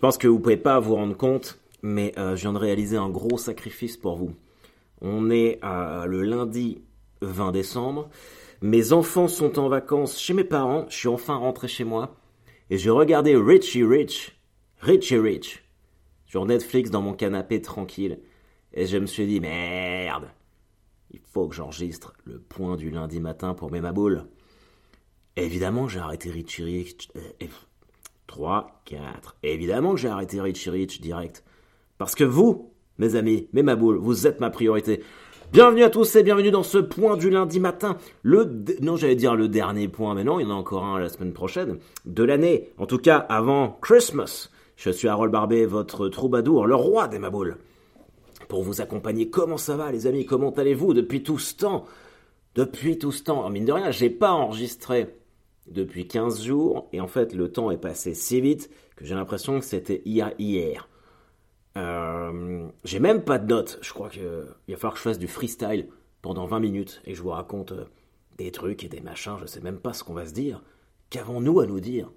Je pense que vous pouvez pas vous rendre compte, mais euh, je viens de réaliser un gros sacrifice pour vous. On est euh, le lundi 20 décembre. Mes enfants sont en vacances chez mes parents. Je suis enfin rentré chez moi. Et j'ai regardé Richie Rich, Richie Rich, sur Netflix dans mon canapé tranquille. Et je me suis dit, merde, il faut que j'enregistre le point du lundi matin pour mes maboules. Évidemment j'ai arrêté Richie Rich. 3, 4. Évidemment que j'ai arrêté Richie Rich direct. Parce que vous, mes amis, mes maboules, vous êtes ma priorité. Bienvenue à tous et bienvenue dans ce point du lundi matin. Le non, j'allais dire le dernier point, mais non, il y en a encore un la semaine prochaine de l'année. En tout cas, avant Christmas. Je suis Harold Barbet, votre troubadour, le roi des maboules. Pour vous accompagner, comment ça va, les amis? Comment allez-vous depuis tout ce temps? Depuis tout ce temps, en mine de rien, j'ai pas enregistré depuis 15 jours, et en fait, le temps est passé si vite que j'ai l'impression que c'était hier. hier. Euh, j'ai même pas de notes. Je crois qu'il va falloir que je fasse du freestyle pendant 20 minutes et je vous raconte euh, des trucs et des machins. Je sais même pas ce qu'on va se dire. Qu'avons-nous à nous dire?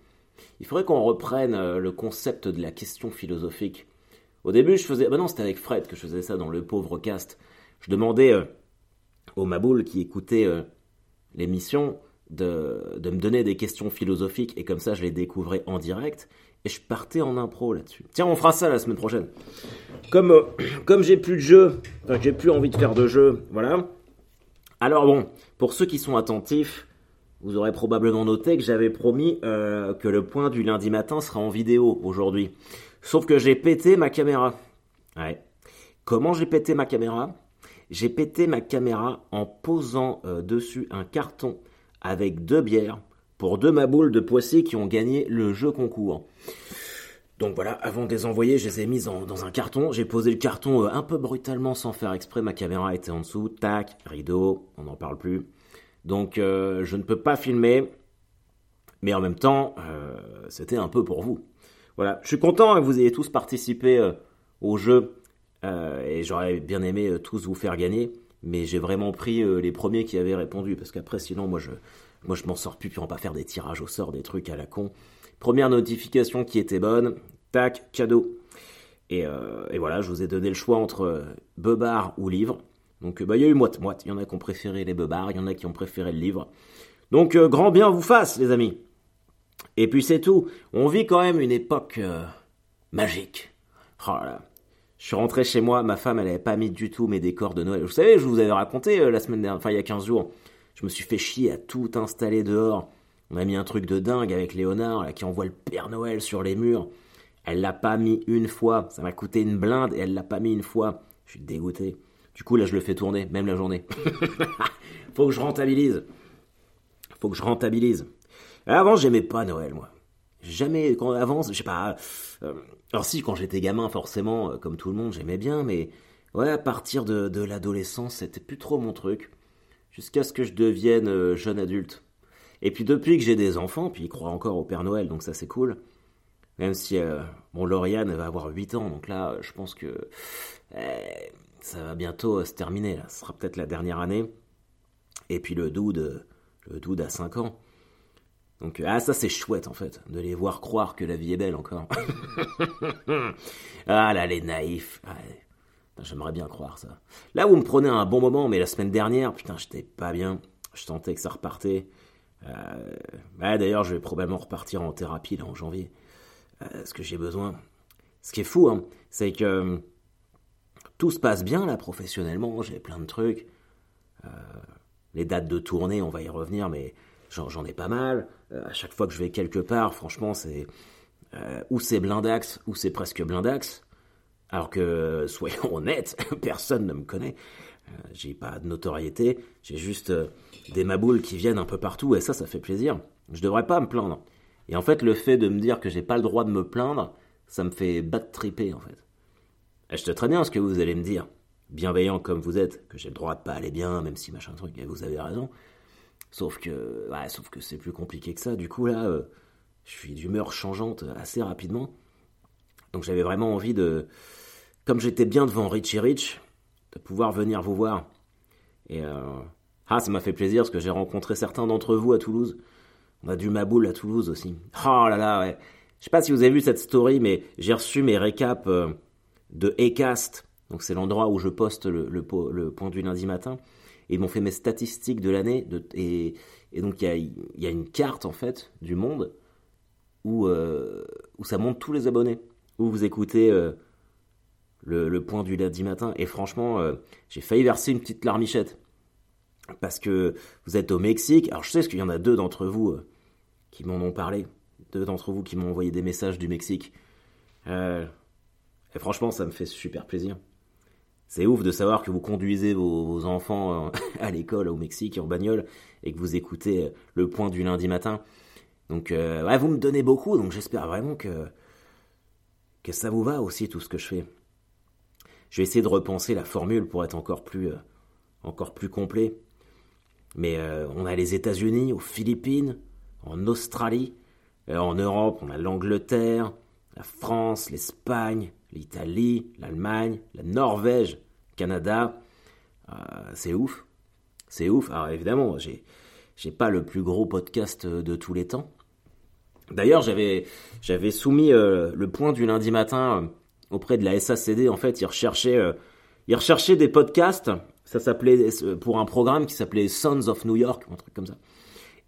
Il faudrait qu'on reprenne euh, le concept de la question philosophique. Au début, je faisais. Bah non, c'était avec Fred que je faisais ça dans le pauvre cast. Je demandais aux maboules qui écoutaient l'émission de, me donner des questions philosophiques et comme ça, je les découvrais en direct et je partais en impro là-dessus. Tiens, on fera ça la semaine prochaine. Comme, euh, comme j'ai plus de jeu, enfin j'ai plus envie de faire de jeu, voilà. Alors bon, pour ceux qui sont attentifs, vous aurez probablement noté que j'avais promis euh, que le point du lundi matin sera en vidéo aujourd'hui. Sauf que j'ai pété ma caméra. Ouais. Comment j'ai pété ma caméra? J'ai pété ma caméra en posant euh, dessus un carton avec deux bières pour deux maboules de Poissy qui ont gagné le jeu concours. Donc voilà, avant de les envoyer, je les ai mises dans un carton. J'ai posé le carton euh, un peu brutalement sans faire exprès. Ma caméra était en dessous. Tac, rideau, on n'en parle plus. Donc euh, je ne peux pas filmer. Mais en même temps, euh, c'était un peu pour vous. Voilà, je suis content que vous ayez tous participé au jeu. et j'aurais bien aimé tous vous faire gagner. Mais j'ai vraiment pris les premiers qui avaient répondu. Parce qu'après, sinon, moi, je, moi, je m'en sors plus, puis on va pas faire des tirages au sort, des trucs à la con. Première notification qui était bonne, tac, cadeau. Et, euh, voilà, je vous ai donné le choix entre euh, Bebard ou livre. Donc bah, il y a eu moite-moite. Il y en a qui ont préféré les Bebards, il y en a qui ont préféré le livre. Donc euh, grand bien vous fasse, les amis. Et puis c'est tout. On vit quand même une époque magique. Oh Je suis rentré chez moi, ma femme, elle n'avait pas mis du tout mes décors de Noël. Vous savez, je vous avais raconté la semaine dernière, enfin il y a 15 jours. Je me suis fait chier à tout installer dehors. On a mis un truc de dingue avec Léonard, qui envoie le Père Noël sur les murs. Elle l'a pas mis une fois. Ça m'a coûté une blinde et elle l'a pas mis une fois. Je suis dégoûté. Du coup, là, je le fais tourner, même la journée. Faut que je rentabilise. Faut que je rentabilise. Avant, j'aimais pas Noël, moi. Jamais, quand avance, je sais pas. Euh, alors si, quand j'étais gamin, forcément, euh, comme tout le monde, j'aimais bien, mais ouais, à partir de, l'adolescence, c'était plus trop mon truc jusqu'à ce que je devienne euh, jeune adulte. Et puis depuis que j'ai des enfants, puis ils croient encore au Père Noël, donc ça c'est cool. Même si euh, mon Lauriane va avoir 8 ans, donc là je pense que eh, ça va bientôt euh, se terminer. Là. Ce sera peut-être la dernière année. Et puis le dude, le dude a 5 ans. Donc ah ça c'est chouette en fait, de les voir croire que la vie est belle encore. ah là les naïfs. J'aimerais bien croire ça. Là, vous me prenez un bon moment, mais la semaine dernière, putain, j'étais pas bien. Je sentais que ça repartait. Euh, D'ailleurs, je vais probablement repartir en thérapie là en janvier. Euh, ce que j'ai besoin. Ce qui est fou, hein, c'est que euh, tout se passe bien là professionnellement. J'ai plein de trucs. Euh, les dates de tournée, on va y revenir, mais j'en ai pas mal. à chaque fois que je vais quelque part, franchement, c'est ou c'est blindax ou c'est presque blindax. Alors que, soyons honnêtes, personne ne me connaît. Euh, j'ai pas de notoriété, j'ai juste euh, des maboules qui viennent un peu partout et ça, ça fait plaisir. Je devrais pas me plaindre. Et en fait, le fait de me dire que j'ai pas le droit de me plaindre, ça me fait battre triper en fait. Et je te très bien ce que vous allez me dire. Bienveillant comme vous êtes, que j'ai le droit de pas aller bien, même si machin truc, et vous avez raison. Sauf que, ouais, sauf que c'est plus compliqué que ça. Du coup, là, euh, je suis d'humeur changeante assez rapidement. Donc j'avais vraiment envie de, comme j'étais bien devant Richie Rich, de pouvoir venir vous voir. Et euh, ah, ça m'a fait plaisir parce que j'ai rencontré certains d'entre vous à Toulouse. On a du Maboul à Toulouse aussi. Oh là là, ouais. Je sais pas si vous avez vu cette story, mais j'ai reçu mes récaps de Ecast. Donc c'est l'endroit où je poste le, le, point du lundi matin. Ils m'ont fait mes statistiques de l'année. Et, donc il y a, une carte en fait du monde où, où ça montre tous les abonnés. Où vous écoutez le, point du lundi matin. Et franchement, euh, j'ai failli verser une petite larmichette. Parce que vous êtes au Mexique. Alors je sais qu'il y en a deux d'entre vous euh, qui m'en ont parlé. Deux d'entre vous qui m'ont envoyé des messages du Mexique. Euh, et franchement, ça me fait super plaisir. C'est ouf de savoir que vous conduisez vos, enfants à l'école au Mexique en bagnole et que vous écoutez le point du lundi matin. Donc, ouais, vous me donnez beaucoup, donc j'espère vraiment que, que ça vous va aussi tout ce que je fais. Je vais essayer de repenser la formule pour être encore plus, euh, encore plus complet. Mais euh, on a les États-Unis, aux Philippines, en Australie, euh, en Europe, on a l'Angleterre, la France, l'Espagne, l'Italie, l'Allemagne, la Norvège, Canada. c'est ouf. C'est ouf. Alors évidemment, j'ai, j'ai pas le plus gros podcast de tous les temps. D'ailleurs, j'avais, j'avais soumis le point du lundi matin auprès de la SACD. En fait, ils recherchaient, euh, ils recherchaient des podcasts. Ça s'appelait euh, pour un programme qui s'appelait Sons of New York, un truc comme ça.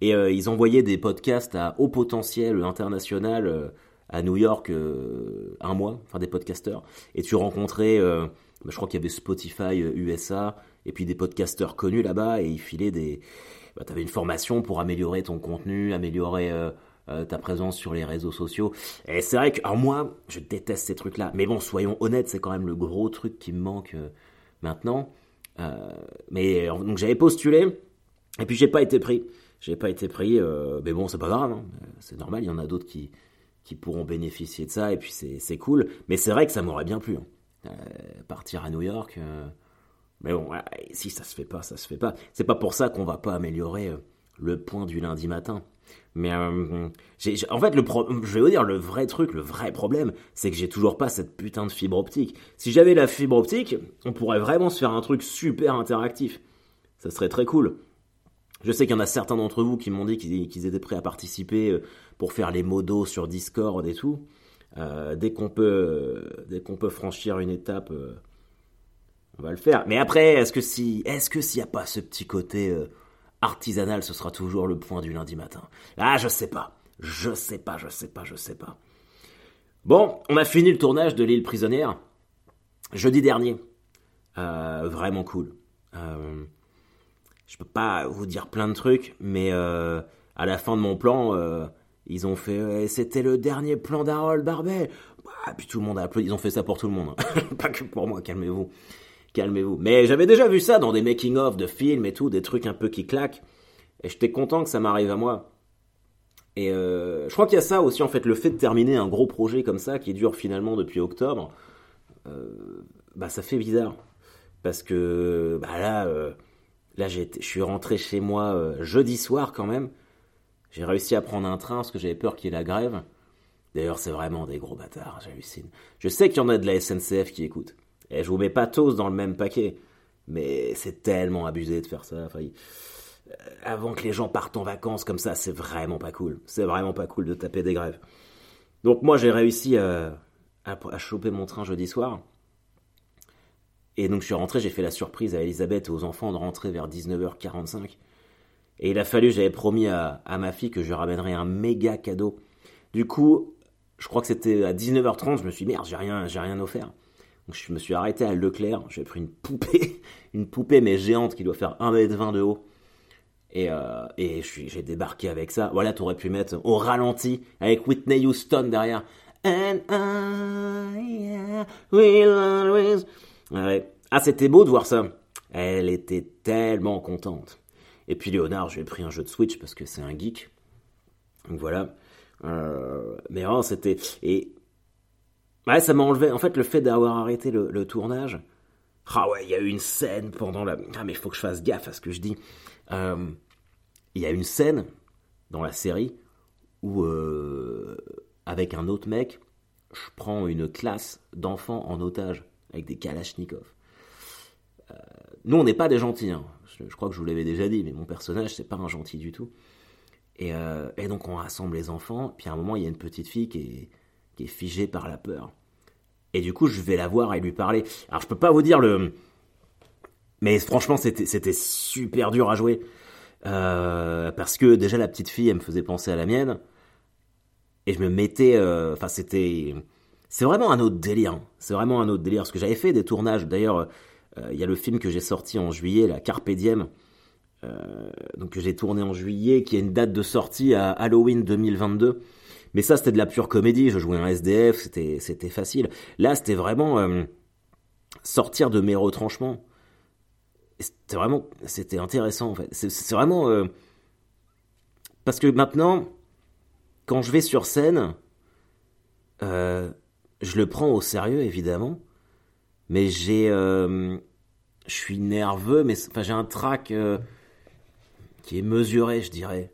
Et euh, ils envoyaient des podcasts à haut potentiel international à New York un mois, enfin des podcasteurs. Et tu rencontrais, je crois qu'il y avait Spotify USA et puis des podcasteurs connus là-bas et ils filaient des. Bah, tu avais une formation pour améliorer ton contenu, améliorer euh, ta présence sur les réseaux sociaux. Et c'est vrai que, alors moi, je déteste ces trucs-là. Mais bon, soyons honnêtes, c'est quand même le gros truc qui me manque euh, maintenant. Euh, mais donc j'avais postulé, et puis j'ai pas été pris. J'ai pas été pris, mais bon, c'est pas grave, hein. c'est normal, il y en a d'autres qui, qui pourront bénéficier de ça, et puis c'est cool. Mais c'est vrai que ça m'aurait bien plu. Hein. Partir à New York. mais bon, si ça se fait pas, ça se fait pas. C'est pas pour ça qu'on va pas améliorer le point du lundi matin. Mais euh, en fait, le je vais vous dire, le vrai truc, le vrai problème, c'est que j'ai toujours pas cette putain de fibre optique. Si j'avais la fibre optique, on pourrait vraiment se faire un truc super interactif. Ça serait très cool. Je sais qu'il y en a certains d'entre vous qui m'ont dit qu'ils étaient prêts à participer euh, pour faire les modos sur Discord et tout. Euh, dès qu'on peut, dès qu'on peut franchir une étape, on va le faire. Mais après, est-ce que si, est-ce que s'il n'y a pas ce petit côté artisanal, ce sera toujours le point du lundi matin? Ah, je sais pas. Je sais pas, je sais pas, je sais pas. Bon, on a fini le tournage de l'île prisonnière jeudi dernier. Euh, vraiment cool. Euh, je peux pas vous dire plein de trucs, mais euh, à la fin de mon plan, euh, ils ont fait. C'était le dernier plan d'Harold Barbet. Bah, puis tout le monde a applaudi. Ils ont fait ça pour tout le monde, pas que pour moi. Calmez-vous calmez-vous. Mais j'avais déjà vu ça dans des making-of de films et tout, des trucs un peu qui claquent. Et j'étais content que ça m'arrive à moi. Et euh, je crois qu'il y a ça aussi, en fait, le fait de terminer un gros projet comme ça, qui dure finalement depuis octobre, euh, bah ça fait bizarre. Parce que bah là, euh, là je suis rentré chez moi jeudi soir quand même. J'ai réussi à prendre un train parce que j'avais peur qu'il y ait la grève. D'ailleurs, c'est vraiment des gros bâtards, j'hallucine. Je sais qu'il y en a de la SNCF qui écoutent. Et je vous mets pas tous dans le même paquet. Mais c'est tellement abusé de faire ça. Euh, avant que les gens partent en vacances comme ça, c'est vraiment pas cool. C'est vraiment pas cool de taper des grèves. Donc moi, j'ai réussi à, à, choper mon train jeudi soir. Et donc je suis rentré, j'ai fait la surprise à Elisabeth et aux enfants de rentrer vers 19h45. Et il a fallu, j'avais promis à, ma fille que je ramènerais un méga cadeau. Du coup, je crois que c'était à 19h30, je me suis dit, merde, j'ai rien, j'ai rien offert. Donc je me suis arrêté à Leclerc, j'ai pris une poupée, une poupée mais géante qui doit faire 1m20 de haut. Et, euh, et j'ai débarqué avec ça. Voilà, t'aurais pu mettre au ralenti avec Whitney Houston derrière. And I will always... Ah, c'était beau de voir ça. Elle était tellement contente. Et puis Léonard, j'ai pris un jeu de Switch parce que c'est un geek. Donc voilà. Euh, mais vraiment, c'était. Et Ouais, ça m'a enlevé. En fait, le fait d'avoir arrêté le, tournage. Ah ouais, il y a eu une scène pendant la. Ah, mais il faut que je fasse gaffe à ce que je dis. Euh, il y a une scène dans la série où, euh, avec un autre mec, je prends une classe d'enfants en otage avec des kalachnikovs. Nous, on n'est pas des gentils. Hein. Je, crois que je vous l'avais déjà dit, mais mon personnage, c'est pas un gentil du tout. Et, et, donc on rassemble les enfants, puis à un moment il y a une petite fille qui est, qui figée par la peur. Et du coup je vais la voir et lui parler. Alors je peux pas vous dire le... Mais franchement c'était super dur à jouer. parce que déjà la petite fille elle me faisait penser à la mienne. Et je me mettais... Enfin c'était c'est vraiment un autre délire. Hein. C'est vraiment un autre délire. Parce que j'avais fait des tournages. D'ailleurs, euh, il y a le film que j'ai sorti en juillet, la Carpe. Euh, donc que j'ai tourné en juillet, qui a une date de sortie à Halloween 2022. Mais ça, c'était de la pure comédie. Je jouais un SDF, c'était, c'était facile. Là, c'était vraiment euh, sortir de mes retranchements. C'était vraiment, c'était intéressant en fait. C'est, c'est vraiment parce que maintenant, quand je vais sur scène, je le prends au sérieux, évidemment. Mais j'ai. Euh, je suis nerveux, mais enfin, j'ai un trac euh, qui est mesuré, je dirais.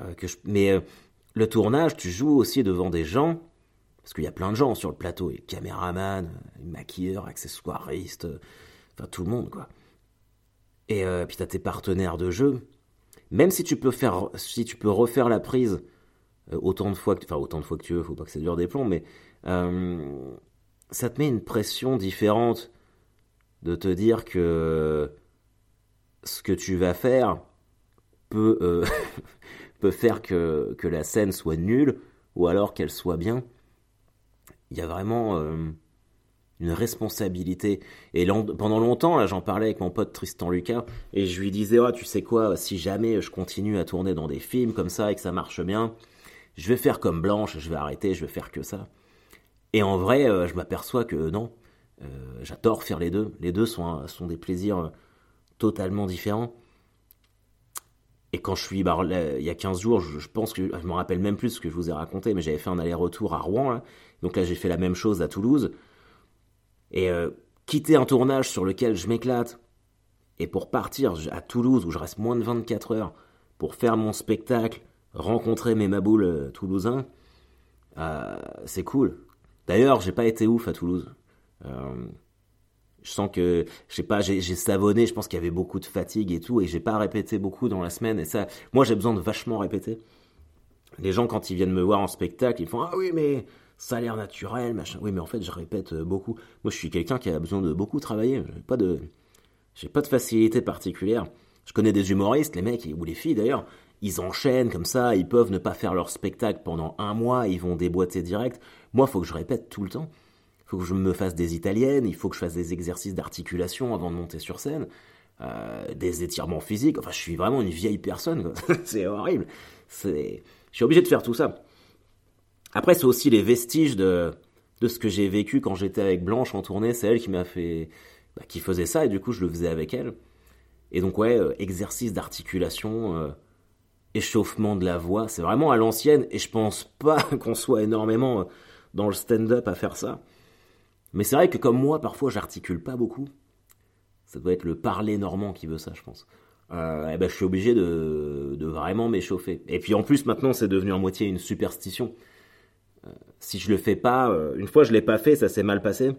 Euh, que Mais le tournage, tu joues aussi devant des gens. Parce qu'il y a plein de gens sur le plateau. Les caméramans, les maquilleurs, accessoiristes. Enfin, tout le monde, quoi. Et puis t'as tes partenaires de jeu. Même si tu peux faire, si tu peux refaire la prise autant de fois que, enfin autant de fois que tu veux, faut pas que ça dure des plombs, mais ça te met une pression différente de te dire que ce que tu vas faire peut, euh, peut faire que, que, la scène soit nulle ou alors qu'elle soit bien. Il y a vraiment euh, une responsabilité. Et pendant longtemps, là, j'en parlais avec mon pote Tristan Lucas et je lui disais, oh, tu sais quoi, si jamais je continue à tourner dans des films comme ça et que ça marche bien, je vais faire comme Blanche, je vais arrêter, je vais faire que ça. Et en vrai, euh, je m'aperçois que non, euh, j'adore faire les deux. Les deux sont, sont des plaisirs euh, totalement différents. Et quand je suis, bah, il y a 15 jours, je, pense que, je me rappelle même plus ce que je vous ai raconté, mais j'avais fait un aller-retour à Rouen, donc là j'ai fait la même chose à Toulouse. Et quitter un tournage sur lequel je m'éclate, et pour partir à Toulouse où je reste moins de 24 heures, pour faire mon spectacle, rencontrer mes maboules toulousains, c'est cool. D'ailleurs, j'ai pas été ouf à Toulouse. Euh, je sens que, je sais pas, j'ai savonné, je pense qu'il y avait beaucoup de fatigue et tout, et j'ai pas répété beaucoup dans la semaine, et ça, moi j'ai besoin de vachement répéter. Les gens, quand ils viennent me voir en spectacle, ils font Ah oui, mais ça a l'air naturel, machin. Oui, mais en fait, je répète beaucoup. Moi, je suis quelqu'un qui a besoin de beaucoup travailler. J'ai pas de, j'ai pas de facilité particulière. Je connais des humoristes, les mecs, ou les filles d'ailleurs, ils enchaînent comme ça, ils peuvent ne pas faire leur spectacle pendant un mois, ils vont déboîter direct. Moi, il faut que je répète tout le temps. Il faut que je me fasse des italiennes, il faut que je fasse des exercices d'articulation avant de monter sur scène, euh, des étirements physiques. Enfin, je suis vraiment une vieille personne. c'est horrible. Je suis obligé de faire tout ça. Après, c'est aussi les vestiges de, de ce que j'ai vécu quand j'étais avec Blanche en tournée. C'est elle qui m'a fait, bah, qui faisait ça et du coup, je le faisais avec elle. Et donc, ouais, euh, exercice d'articulation. Euh, échauffement de la voix. C'est vraiment à l'ancienne et je pense pas qu'on soit énormément euh, dans le stand-up à faire ça. Mais c'est vrai que comme moi, parfois, j'articule pas beaucoup. Ça doit être le parler normand qui veut ça, je pense. Euh, et ben, je suis obligé de, vraiment m'échauffer. Et puis en plus, maintenant, c'est devenu en moitié une superstition. Euh, si je le fais pas, une fois je l'ai pas fait, ça s'est mal passé.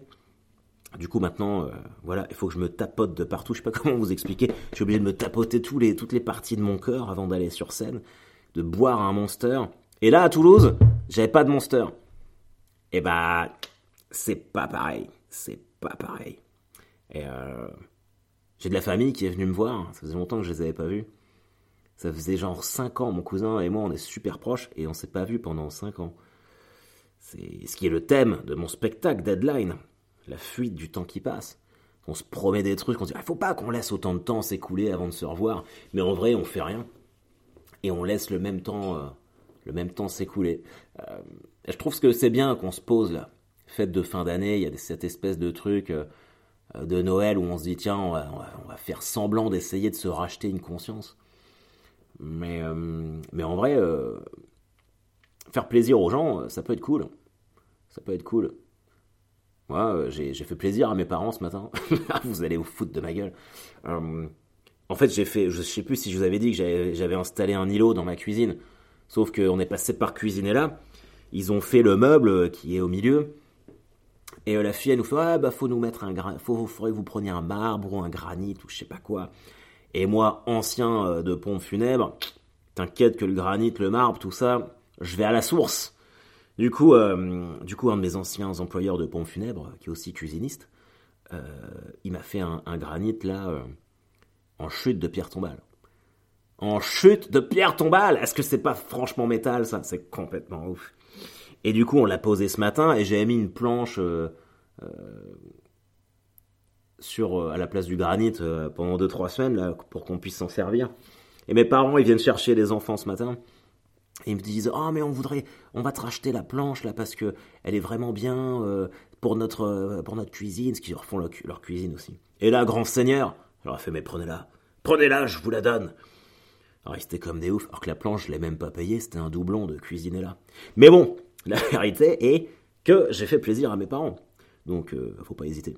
Du coup, maintenant, euh, voilà, il faut que je me tapote de partout. Je sais pas comment vous expliquer. Je suis obligé de me tapoter tous les, toutes les parties de mon cœur avant d'aller sur scène, de boire un monster. Et là, à Toulouse, j'avais pas de monster. Et eh bah, c'est pas pareil. C'est pas pareil. Et euh, j'ai de la famille qui est venue me voir. Ça faisait longtemps que je les avais pas vus. Ça faisait genre 5 ans. Mon cousin et moi, on est super proches et on s'est pas vus pendant 5 ans. C'est ce qui est le thème de mon spectacle Deadline la fuite du temps qui passe. On se promet des trucs, on se dit, il faut pas qu'on laisse autant de temps s'écouler avant de se revoir. Mais en vrai, on fait rien. Et on laisse le même temps, euh, le même temps s'écouler. Euh, je trouve que c'est bien qu'on se pose là. Fête de fin d'année, il y a cette espèce de truc euh, de Noël où on se dit, tiens, on va, faire semblant d'essayer de se racheter une conscience. Mais, mais en vrai, faire plaisir aux gens, ça peut être cool. Ça peut être cool. Moi, euh, j'ai fait plaisir à mes parents ce matin. vous allez vous foutre de ma gueule. Euh, en fait, j'ai fait, je sais plus si je vous avais dit que j'avais installé un îlot dans ma cuisine. Sauf qu'on est passé par cuisiner là. Ils ont fait le meuble qui est au milieu. Et euh, la fille, elle nous fait Ah, bah, faut nous mettre un. Faut, faudrait que vous preniez un marbre ou un granit ou je sais pas quoi. Et moi, ancien de pompe funèbre, T'inquiète que le granit, le marbre, tout ça, je vais à la source. Du coup, euh, du coup, un de mes anciens employeurs de pompes funèbres, qui est aussi cuisiniste, euh, il m'a fait un, granit là euh, en chute de pierre tombale. En chute de pierre tombale Est-ce que c'est pas franchement métal ça? C'est complètement ouf. Et du coup, on l'a posé ce matin et j'ai mis une planche sur à la place du granit pendant 2-3 semaines là, pour qu'on puisse s'en servir. Et mes parents, ils viennent chercher les enfants ce matin. Ils me disent oh mais on voudrait on va te racheter la planche là parce que elle est vraiment bien euh, pour notre euh, pour notre cuisine ce qu'ils refont leur, leur, cuisine aussi. Et là grand seigneur je leur ai fait mais prenez-la prenez-la je vous la donne. Alors ils comme des oufs alors que la planche je l'ai même pas payée c'était un doublon de cuisiner là. Mais bon la vérité est que j'ai fait plaisir à mes parents. Donc euh, faut pas hésiter.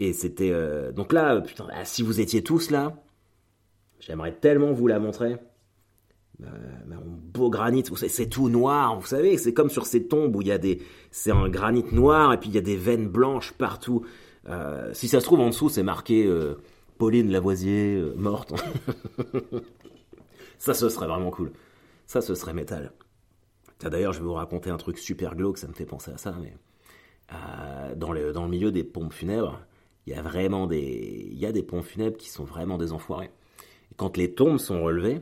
Et c'était donc là putain ah, si vous étiez tous là j'aimerais tellement vous la montrer euh, beau granit, c'est tout noir, vous savez, c'est comme sur ces tombes où il y a des, c'est un granit noir et puis il y a des veines blanches partout. Euh, si ça se trouve en dessous, c'est marqué euh, Pauline Lavoisier morte. ça, ce serait vraiment cool. Ça, ce serait métal. D'ailleurs, je vais vous raconter un truc super glauque, ça me fait penser à ça, mais dans, le, dans le milieu des pompes funèbres, il y a vraiment des, il y a des pompes funèbres qui sont vraiment des enfoirés. Et quand les tombes sont relevées,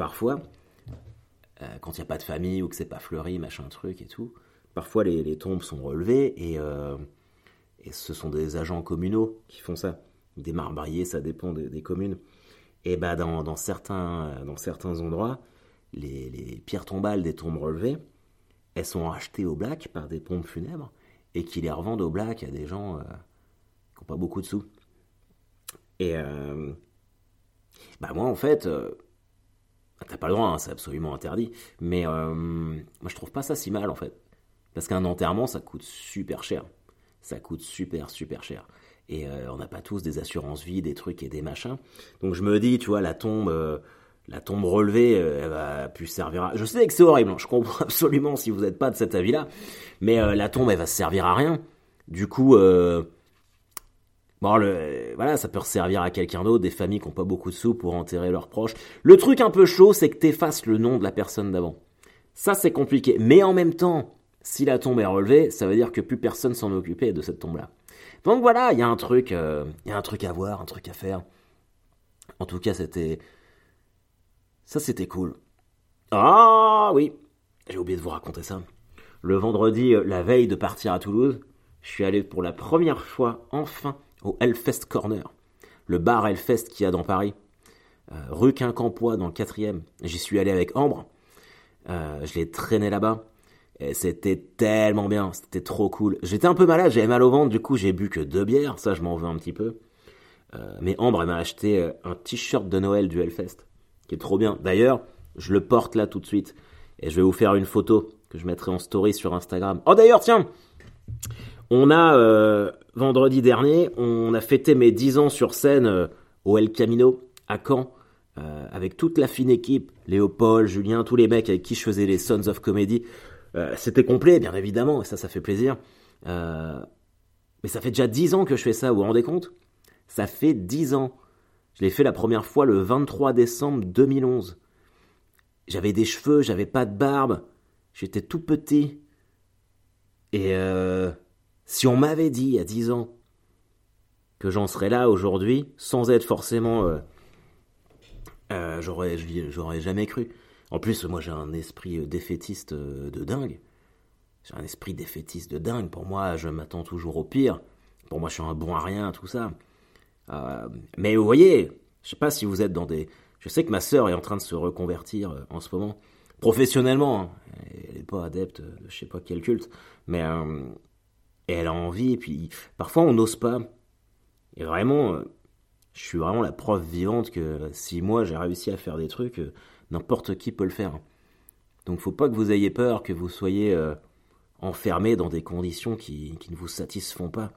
parfois, euh, quand il n'y a pas de famille ou que c'est pas fleuri, machin truc et tout, parfois les, tombes sont relevées euh, et, ce sont des agents communaux qui font ça. Des marbriers, ça dépend des, communes. Et bah dans, certains, dans certains endroits, les, pierres tombales des tombes relevées, elles sont achetées au black par des pompes funèbres et qui les revendent au black à des gens euh, qui n'ont pas beaucoup de sous. Et bah moi en fait, t'as pas le droit, hein, c'est absolument interdit. Mais euh, moi, je trouve pas ça si mal, en fait. Parce qu'un enterrement, ça coûte super cher. Ça coûte super, super cher. Et euh, on n'a pas tous des assurances vie, des trucs et des machins. Donc je me dis, tu vois, la tombe, euh, la tombe relevée, elle va plus servir à... Je sais que c'est horrible, hein. je comprends absolument si vous n'êtes pas de cet avis-là. Mais la tombe, elle va servir à rien. Du coup, Bon, le, voilà, ça peut servir à quelqu'un d'autre, des familles qui n'ont pas beaucoup de sous pour enterrer leurs proches. Le truc un peu chaud, c'est que t'effaces le nom de la personne d'avant. Ça, c'est compliqué. Mais en même temps, si la tombe est relevée, ça veut dire que plus personne s'en occupait de cette tombe-là. Donc voilà, il y a un truc, euh, il y a un truc à voir, un truc à faire. En tout cas, c'était, ça, c'était cool. Ah oui, j'ai oublié de vous raconter ça. Le vendredi, euh, la veille de partir à Toulouse, je suis allé pour la première fois, enfin, au Hellfest Corner, le bar Hellfest qu'il y a dans Paris, euh, rue Quincampoix dans le 4 J'y suis allé avec Ambre, euh, je l'ai traîné là-bas. Et c'était tellement bien, c'était trop cool. J'étais un peu malade, j'avais mal au ventre, du coup j'ai bu que deux bières, ça je m'en veux un petit peu. Euh, mais Ambre m'a acheté un t-shirt de Noël du Hellfest, qui est trop bien. D'ailleurs, je le porte là tout de suite. Et je vais vous faire une photo que je mettrai en story sur Instagram. Oh d'ailleurs, tiens On a vendredi dernier, on a fêté mes 10 ans sur scène euh, au El Camino à Caen, euh, avec toute la fine équipe, Léopold, Julien, tous les mecs avec qui je faisais les Sons of Comedy. Euh, c'était complet, bien évidemment, et ça, ça fait plaisir. mais ça fait déjà 10 ans que je fais ça, vous vous rendez compte? Ça fait 10 ans. Je l'ai fait la première fois le 23 décembre 2011. J'avais des cheveux, j'avais pas de barbe, j'étais tout petit. Et si on m'avait dit il y a dix ans que j'en serais là aujourd'hui, sans être forcément... Euh, euh, j'aurais, jamais cru. En plus, moi j'ai un esprit euh, défaitiste de dingue. J'ai un esprit défaitiste de dingue. Pour moi, je m'attends toujours au pire. Pour moi, je suis un bon à rien, tout ça. mais vous voyez, je sais pas si vous êtes dans des... Je sais que ma sœur est en train de se reconvertir en ce moment. Professionnellement, hein. elle n'est pas adepte de je sais pas quel culte. Mais elle a envie, et puis parfois on n'ose pas. Et vraiment, euh, je suis vraiment la preuve vivante que si moi j'ai réussi à faire des trucs, euh, n'importe qui peut le faire. Donc faut pas que vous ayez peur, que vous soyez euh, enfermé dans des conditions qui, qui, ne vous satisfont pas.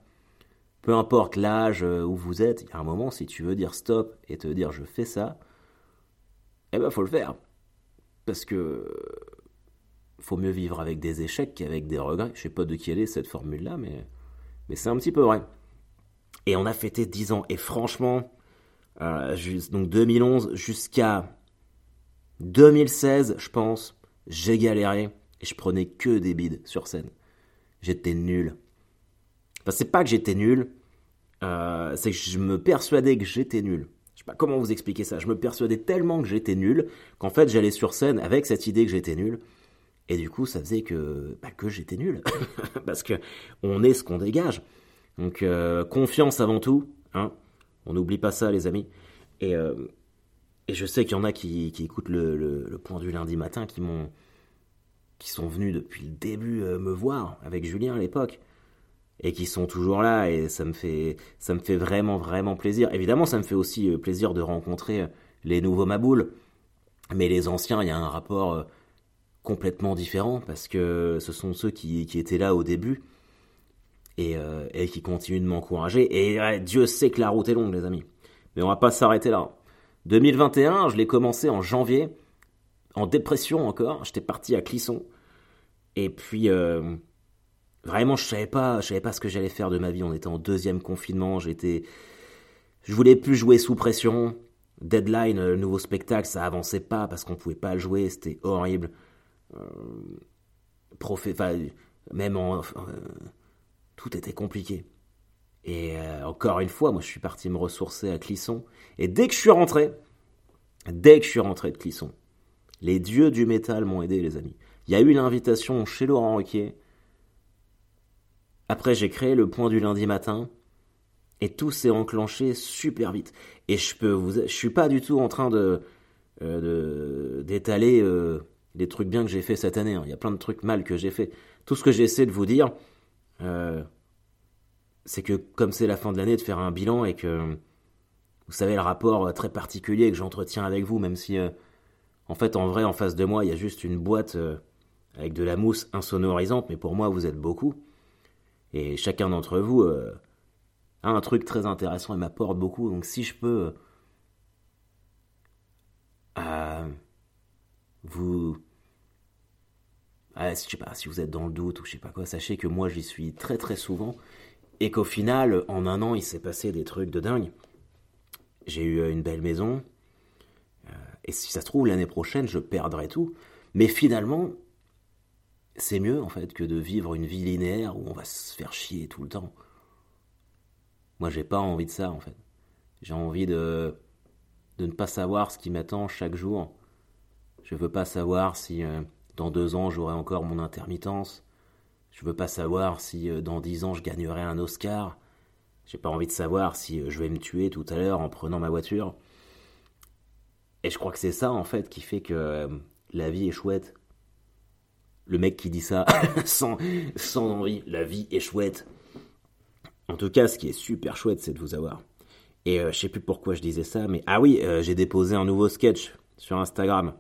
Peu importe l'âge où vous êtes, il y a un moment, si tu veux dire stop et te dire je fais ça, eh ben faut le faire. Parce que faut mieux vivre avec des échecs qu'avec des regrets. Je sais pas de qui elle est cette formule-là, mais, mais c'est un petit peu vrai. Et on a fêté 10 ans. Et franchement, euh, donc 2011 jusqu'à 2016, je pense, j'ai galéré et je prenais que des bides sur scène. J'étais nul. Enfin, c'est pas que j'étais nul, euh, c'est que je me persuadais que j'étais nul. Je sais pas comment vous expliquer ça. Je me persuadais tellement que j'étais nul qu'en fait j'allais sur scène avec cette idée que j'étais nul. Et du coup, ça faisait que, bah, que j'étais nul. Parce que on est ce qu'on dégage. Donc, euh, confiance avant tout. Hein. On n'oublie pas ça, les amis. Et, euh, et je sais qu'il y en a qui, qui écoutent le, le, point du lundi matin, qui m'ont, qui sont venus depuis le début euh, me voir avec Julien à l'époque et qui sont toujours là et ça me fait ça me fait vraiment vraiment plaisir. Évidemment, ça me fait aussi plaisir de rencontrer les nouveaux Maboules, mais les anciens, il y a un rapport complètement différent parce que ce sont ceux qui, étaient là au début et, et qui continuent de m'encourager. Et Dieu sait que la route est longue, les amis. Mais on va pas s'arrêter là. 2021, je l'ai commencé en janvier, en dépression encore. J'étais parti à Clisson. Et puis, Vraiment, je savais pas, je savais pas ce que j'allais faire de ma vie. On était en deuxième confinement, j'étais, je voulais plus jouer sous pression. Deadline, le nouveau spectacle, ça avançait pas parce qu'on pouvait pas le jouer, c'était horrible. Euh, même en, euh, tout était compliqué. Et euh, encore une fois, moi, je suis parti me ressourcer à Clisson. Et dès que je suis rentré, dès que je suis rentré de Clisson, les dieux du métal m'ont aidé, les amis. Il y a eu l'invitation chez Laurent Roquier après, j'ai créé le point du lundi matin et tout s'est enclenché super vite. Et je peux vous, je suis pas du tout en train de d'étaler les trucs bien que j'ai fait cette année. Hein. Il y a plein de trucs mal que j'ai fait. Tout ce que j'essaie de vous dire, euh, c'est que comme c'est la fin de l'année, de faire un bilan et que vous savez le rapport très particulier que j'entretiens avec vous, même si en fait en vrai en face de moi il y a juste une boîte avec de la mousse insonorisante, mais pour moi vous êtes beaucoup. Et chacun d'entre vous euh, a un truc très intéressant et m'apporte beaucoup. Donc si je peux euh, vous... je sais pas, si vous êtes dans le doute ou je sais pas quoi, sachez que moi j'y suis très très souvent et qu'au final, en un an, il s'est passé des trucs de dingue. J'ai eu euh, une belle maison, et si ça se trouve, l'année prochaine, je perdrai tout. Mais finalement, c'est mieux en fait que de vivre une vie linéaire où on va se faire chier tout le temps. Moi, j'ai pas envie de ça en fait. J'ai envie de de ne pas savoir ce qui m'attend chaque jour. Je veux pas savoir si euh, dans deux ans j'aurai encore mon intermittence. Je veux pas savoir si euh, dans dix ans je gagnerai un Oscar. J'ai pas envie de savoir si euh, je vais me tuer tout à l'heure en prenant ma voiture. Et je crois que c'est ça en fait qui fait que la vie est chouette le mec qui dit ça sans, sans envie, la vie est chouette. En tout cas, ce qui est super chouette, c'est de vous avoir. Et je sais plus pourquoi je disais ça, mais ah oui, j'ai déposé un nouveau sketch sur Instagram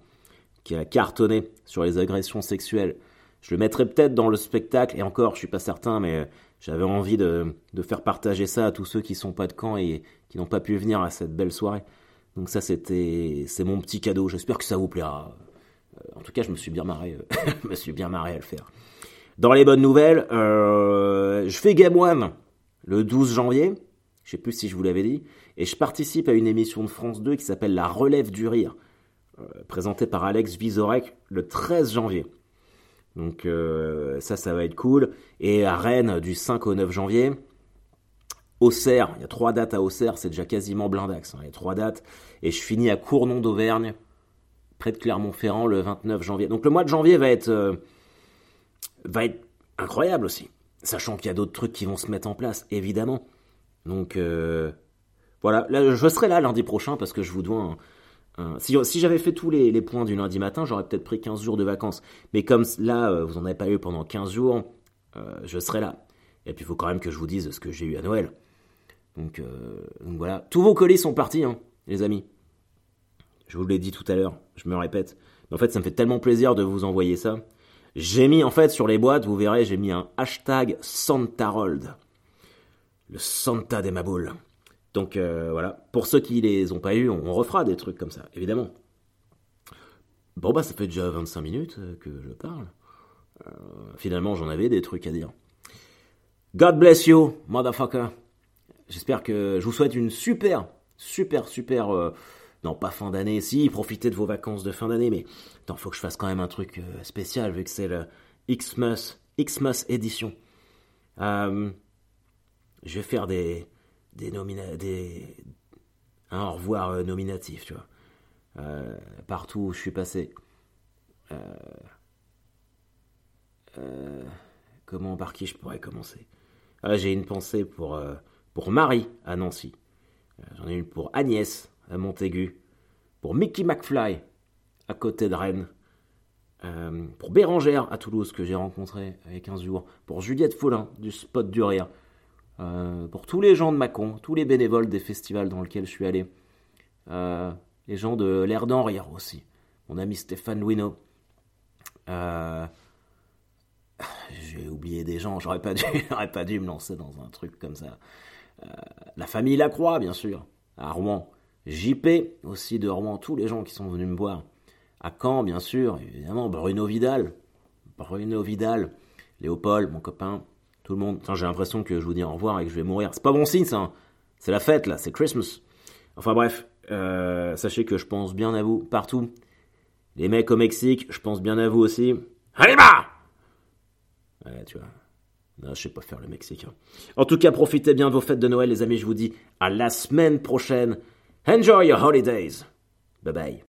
qui a cartonné sur les agressions sexuelles. Je le mettrai peut-être dans le spectacle, et encore, je suis pas certain, mais euh, j'avais envie de, faire partager ça à tous ceux qui sont pas de camp et qui n'ont pas pu venir à cette belle soirée. Donc ça, c'était, c'est mon petit cadeau. J'espère que ça vous plaira. En tout cas, je me suis bien marré, euh, me suis bien marré à le faire. Dans les bonnes nouvelles, euh, je fais Game One le 12 janvier. Je sais plus si je vous l'avais dit. Et je participe à une émission de France 2 qui s'appelle La Relève du Rire, euh, présentée par Alex Vizorek le 13 janvier. Donc ça, ça va être cool. Et à Rennes, du 5 au 9 janvier. Auxerre, il y a trois dates à Auxerre, c'est déjà quasiment blindax. Hein, il y a trois dates. Et je finis à Cournon d'Auvergne près de Clermont-Ferrand le 29 janvier. Donc le mois de janvier va être, euh, va être incroyable aussi, sachant qu'il y a d'autres trucs qui vont se mettre en place, évidemment. Donc euh, voilà, là, je serai là lundi prochain parce que je vous dois un, si, si j'avais fait tous les, points du lundi matin, j'aurais peut-être pris 15 jours de vacances. Mais comme là, euh, vous n'en avez pas eu pendant 15 jours, je serai là. Et puis il faut quand même que je vous dise ce que j'ai eu à Noël. Donc, donc voilà, tous vos colis sont partis, hein, les amis. Je vous l'ai dit tout à l'heure, je me répète. En fait, ça me fait tellement plaisir de vous envoyer ça. J'ai mis, en fait, sur les boîtes, vous verrez, j'ai mis un hashtag Santarold. Le Santa des Maboules. Donc euh, voilà, pour ceux qui les ont pas eu, on, refera des trucs comme ça, évidemment. Bon bah ça fait déjà 25 minutes euh, que je parle. Euh, finalement j'en avais des trucs à dire. God bless you, motherfucker. J'espère que je vous souhaite une super, super, super non, pas fin d'année, si, profitez de vos vacances de fin d'année, mais attends, faut que je fasse quand même un truc spécial vu que c'est le Xmas, Xmas édition. Je vais faire des, des nomina un au revoir euh, nominatif, tu vois. partout où je suis passé. comment, par qui je pourrais commencer? Ah, J'ai une pensée pour, pour Marie à Nancy. J'en ai une pour Agnès à Montaigu, pour Mickey McFly à côté de Rennes, euh, pour Bérangère à Toulouse que j'ai rencontré il y a 15 jours, pour Juliette Follin du Spot du Rire, euh, pour tous les gens de Mâcon, tous les bénévoles des festivals dans lesquels je suis allé, euh, les gens de l'air d'en rire aussi, mon ami Stéphane Louineau. j'ai oublié des gens, j'aurais pas, dû, pas dû me lancer dans un truc comme ça. la famille Lacroix, bien sûr, à Rouen. JP aussi de Rouen, tous les gens qui sont venus me voir. À Caen, bien sûr, évidemment, Bruno Vidal. Bruno Vidal, Léopold, mon copain, tout le monde. J'ai l'impression que je vous dis au revoir et que je vais mourir. C'est pas bon signe, ça. Hein. C'est la fête, là, c'est Christmas. Enfin bref, euh, sachez que je pense bien à vous partout. Les mecs au Mexique, je pense bien à vous aussi. Allez, bah Ouais, tu vois. Non, je sais pas faire le Mexicain. En tout cas, profitez bien de vos fêtes de Noël, les amis. Je vous dis à la semaine prochaine. Enjoy your holidays. Bye bye.